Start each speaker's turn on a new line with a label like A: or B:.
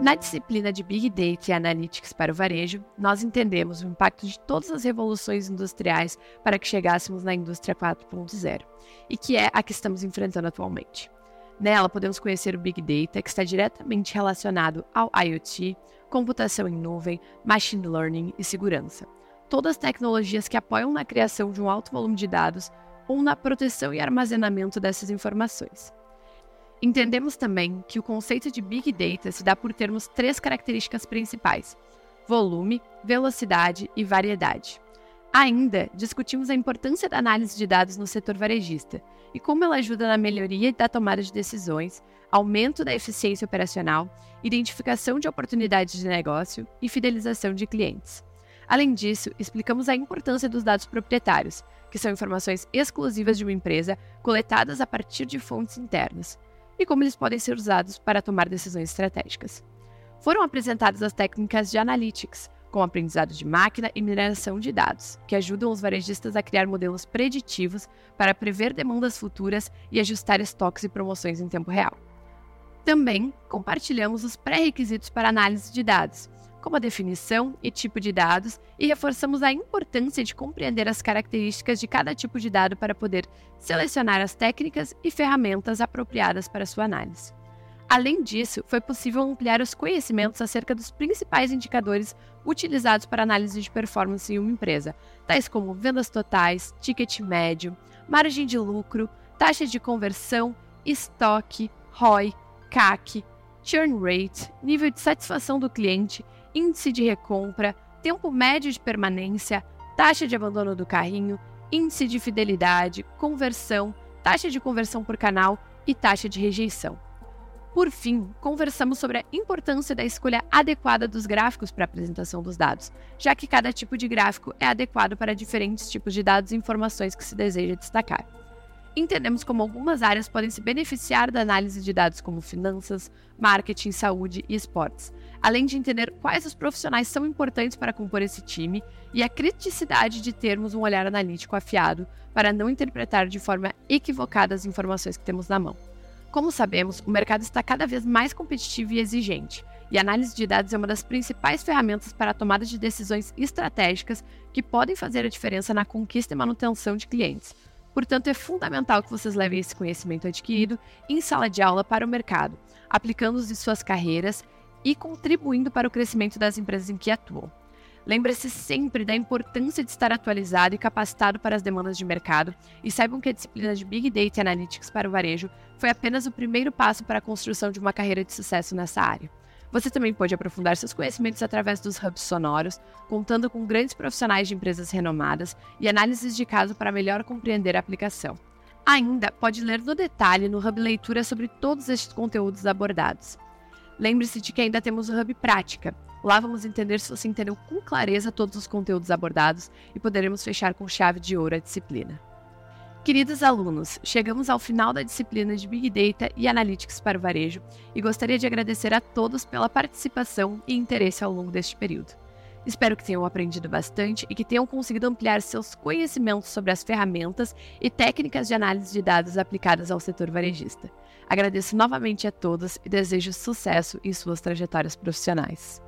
A: Na disciplina de Big Data e Analytics para o varejo, nós entendemos o impacto de todas as revoluções industriais para que chegássemos na indústria 4.0, e que é a que estamos enfrentando atualmente. Nela, podemos conhecer o Big Data, que está diretamente relacionado ao IoT, computação em nuvem, machine learning e segurança. Todas as tecnologias que apoiam na criação de um alto volume de dados ou na proteção e armazenamento dessas informações. Entendemos também que o conceito de Big Data se dá por termos três características principais: volume, velocidade e variedade. Ainda discutimos a importância da análise de dados no setor varejista e como ela ajuda na melhoria da tomada de decisões, aumento da eficiência operacional, identificação de oportunidades de negócio e fidelização de clientes. Além disso, explicamos a importância dos dados proprietários, que são informações exclusivas de uma empresa coletadas a partir de fontes internas, e como eles podem ser usados para tomar decisões estratégicas. Foram apresentadas as técnicas de analytics, com aprendizado de máquina e mineração de dados, que ajudam os varejistas a criar modelos preditivos para prever demandas futuras e ajustar estoques e promoções em tempo real. Também compartilhamos os pré-requisitos para análise de dados, como a definição e tipo de dados, e reforçamos a importância de compreender as características de cada tipo de dado para poder selecionar as técnicas e ferramentas apropriadas para sua análise. Além disso, foi possível ampliar os conhecimentos acerca dos principais indicadores utilizados para análise de performance em uma empresa, tais como vendas totais, ticket médio, margem de lucro, taxa de conversão, estoque, ROI, CAC, churn rate, nível de satisfação do cliente índice de recompra, tempo médio de permanência, taxa de abandono do carrinho, índice de fidelidade, conversão, taxa de conversão por canal e taxa de rejeição. Por fim, conversamos sobre a importância da escolha adequada dos gráficos para a apresentação dos dados, já que cada tipo de gráfico é adequado para diferentes tipos de dados e informações que se deseja destacar entendemos como algumas áreas podem se beneficiar da análise de dados como finanças, marketing, saúde e esportes, além de entender quais os profissionais são importantes para compor esse time e a criticidade de termos um olhar analítico afiado para não interpretar de forma equivocada as informações que temos na mão. Como sabemos, o mercado está cada vez mais competitivo e exigente, e a análise de dados é uma das principais ferramentas para a tomada de decisões estratégicas que podem fazer a diferença na conquista e manutenção de clientes, Portanto, é fundamental que vocês levem esse conhecimento adquirido em sala de aula para o mercado, aplicando-os em suas carreiras e contribuindo para o crescimento das empresas em que atuam. Lembre-se sempre da importância de estar atualizado e capacitado para as demandas de mercado e saibam que a disciplina de Big Data e Analytics para o varejo foi apenas o primeiro passo para a construção de uma carreira de sucesso nessa área. Você também pode aprofundar seus conhecimentos através dos hubs sonoros, contando com grandes profissionais de empresas renomadas e análises de caso para melhor compreender a aplicação. Ainda pode ler no detalhe no Hub Leitura sobre todos estes conteúdos abordados. Lembre-se de que ainda temos o Hub Prática. Lá vamos entender se você entendeu com clareza todos os conteúdos abordados e poderemos fechar com chave de ouro a disciplina. Queridos alunos, chegamos ao final da disciplina de Big Data e Analytics para o varejo e gostaria de agradecer a todos pela participação e interesse ao longo deste período. Espero que tenham aprendido bastante e que tenham conseguido ampliar seus conhecimentos sobre as ferramentas e técnicas de análise de dados aplicadas ao setor varejista. Agradeço novamente a todos e desejo sucesso em suas trajetórias profissionais.